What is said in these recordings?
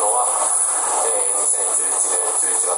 のは、えー、2011年11月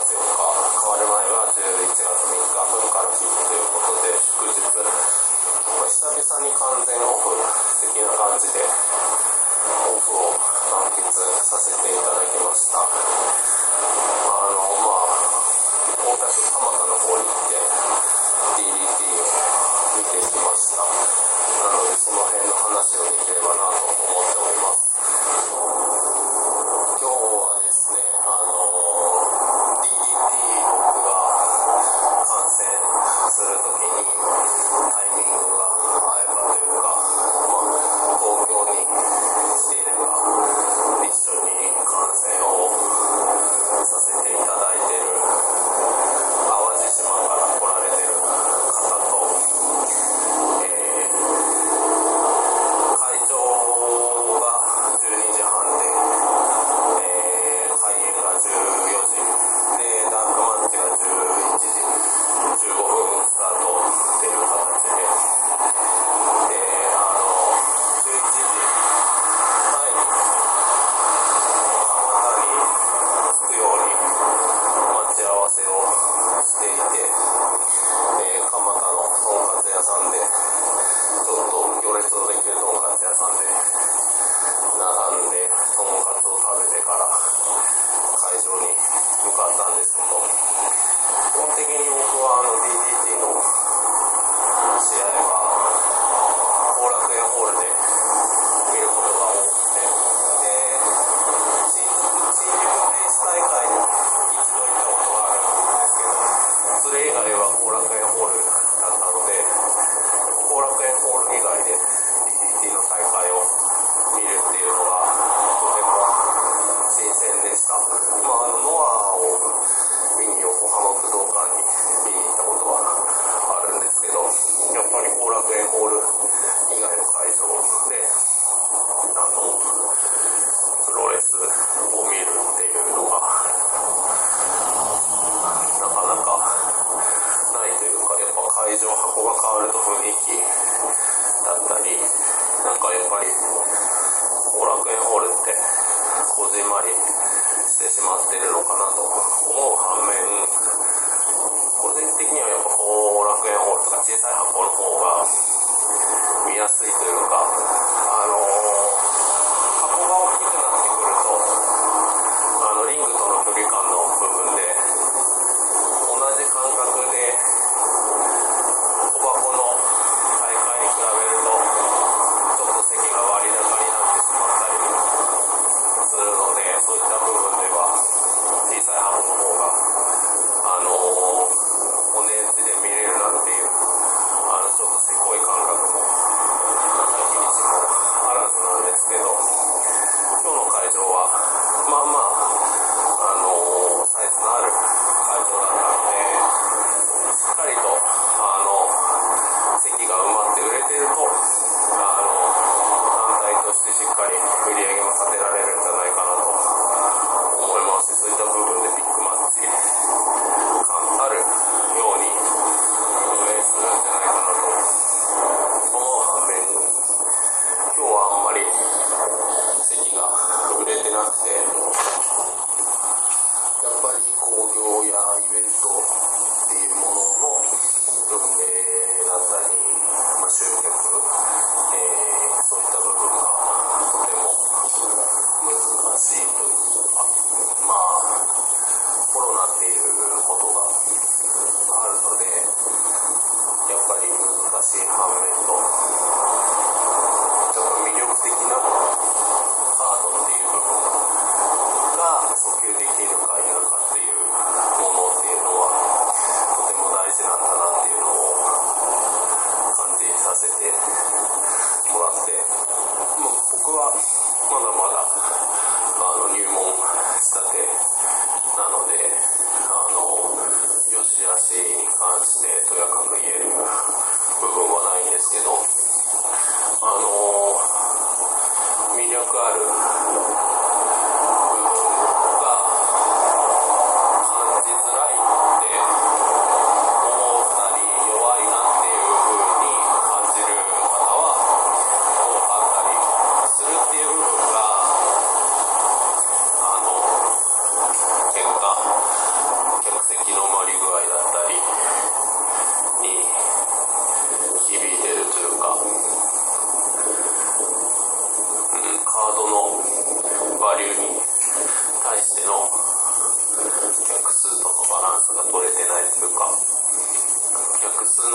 方が見やすいというか team nominated both.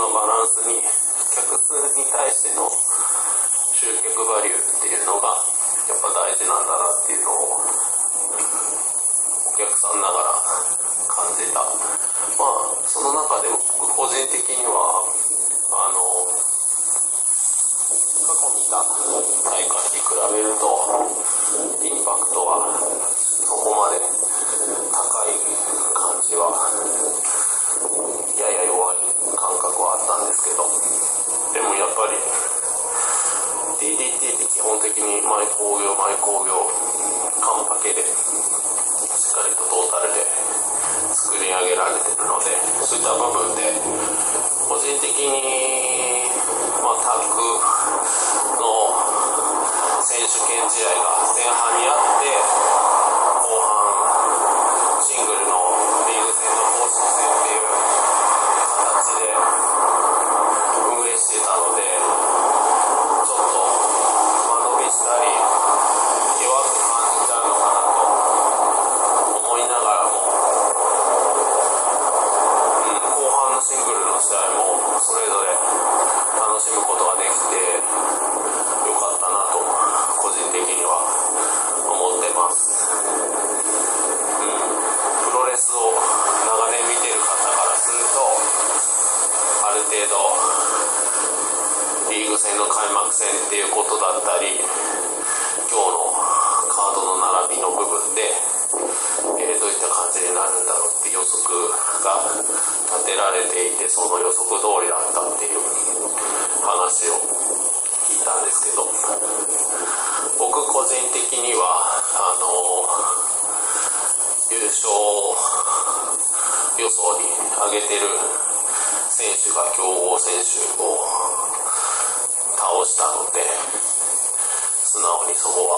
のバランスに客数に対しての集客バリューっていうのがやっぱ大事なんだなっていうのをお客さんながら感じた。まあその中で僕個人的にはあの過去見た大会に比べるとインパクトはそこまで高い感じはやや弱い感覚はあったんですけどでもやっぱり DDT って基本的に毎工業毎工業カンパケでしっかりとトータルで作り上げられてるのでそういった部分で個人的に、まあ、タッグの選手権試合が前半にあって後半シングルのリーグ戦の公式戦っていう形で運営してたのでちょっと間延びしたり弱く感じちゃうのかなと思いながらも、うん、後半のシングルの試合もそれぞれ楽しむことができてよかったなと個人的には思ってます、うん、プロレスを長年見てる方からするとある程度リーグ戦の開幕戦っていうことだったり今日のカードの並びの部分で、えーどういった感じになるんだろうって予測が立てられていてその予測通りだったっていう話を聞いたんですけど僕個人的にはあの優勝予想に挙げてる選手が強豪選手をしたので素直にそこは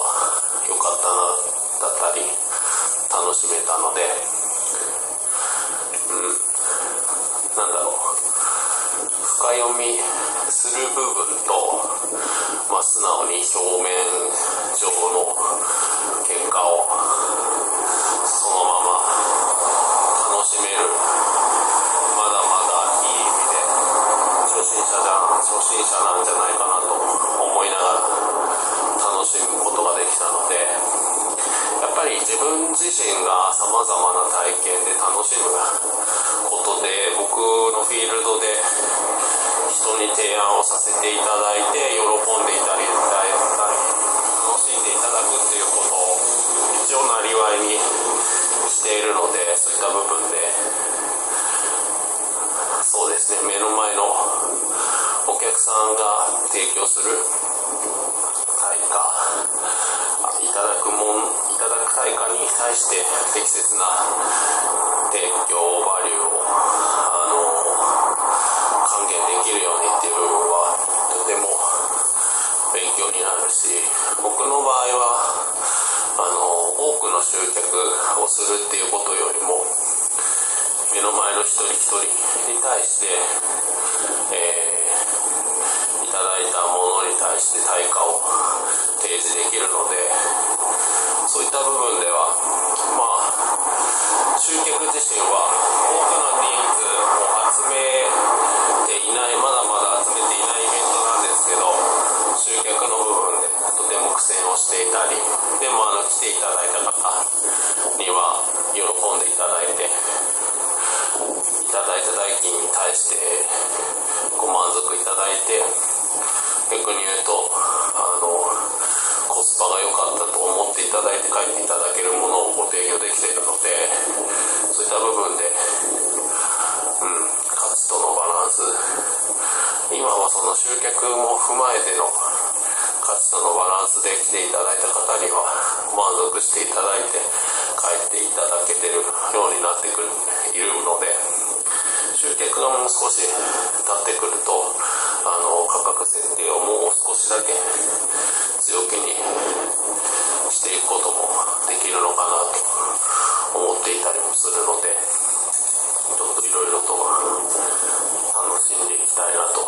良かったなだったり楽しめたのでうんなんだろう深読みする部分と、まあ、素直に表面上の結果をそのまま楽しめる。まだまだいい意味で初心者じゃん初心者なんじゃないかなと思いながら楽しむことができたのでやっぱり自身がさまざまな体験で楽しむことで僕のフィールドで人に提案をさせていただいて喜んでいたり楽しんでいただくっていうことを一応なりわいにしているのでそういった部分でそうですね目の前のお客さんが提供する対価いただくもん対価に対して適切な提供バリューをあの還元できるようにっていう部分はとても勉強になるし僕の場合はあの多くの集客をするっていうことよりも目の前の一人一人に対して、えーいただいたものに対して対価を提示できるのでそういった部分では。ものをご提供できているのでそういった部分で、うん、価値とのバランス。今はその集客も踏まえての価値とのバランスで来ていただいた方には満足していただいて帰っていただけてるようになってくるいるので集客がもう少し経ってくるとあの価格設定をもう少しだけ強気にしていくこともできるのかなと思っていたりもするのでちょっといろいろと楽しんでいきたいなと。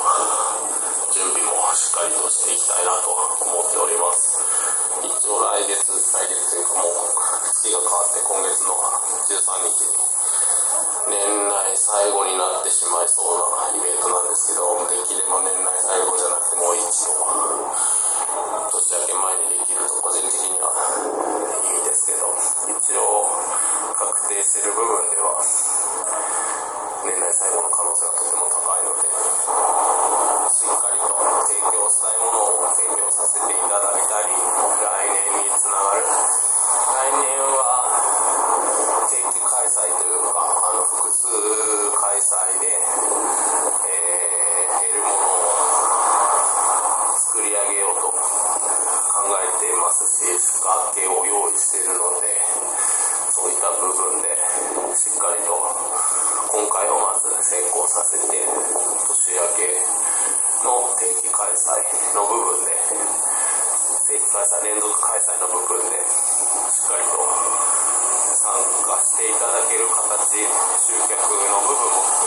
準備もしっかりとしていきたいなと思っております。一応来月来月というかもう月が変わって今月の13日。に年内最後になってしまいそうなイベントなんですけどできれば年内最後じゃなくてもう一度。ち上げ前にできると個人的にはいいんですけど一応確定してる部分ではってて、年明けの定期開催の部分で、定期開催、連続開催の部分で、しっかりと参加していただける形、集客の部分も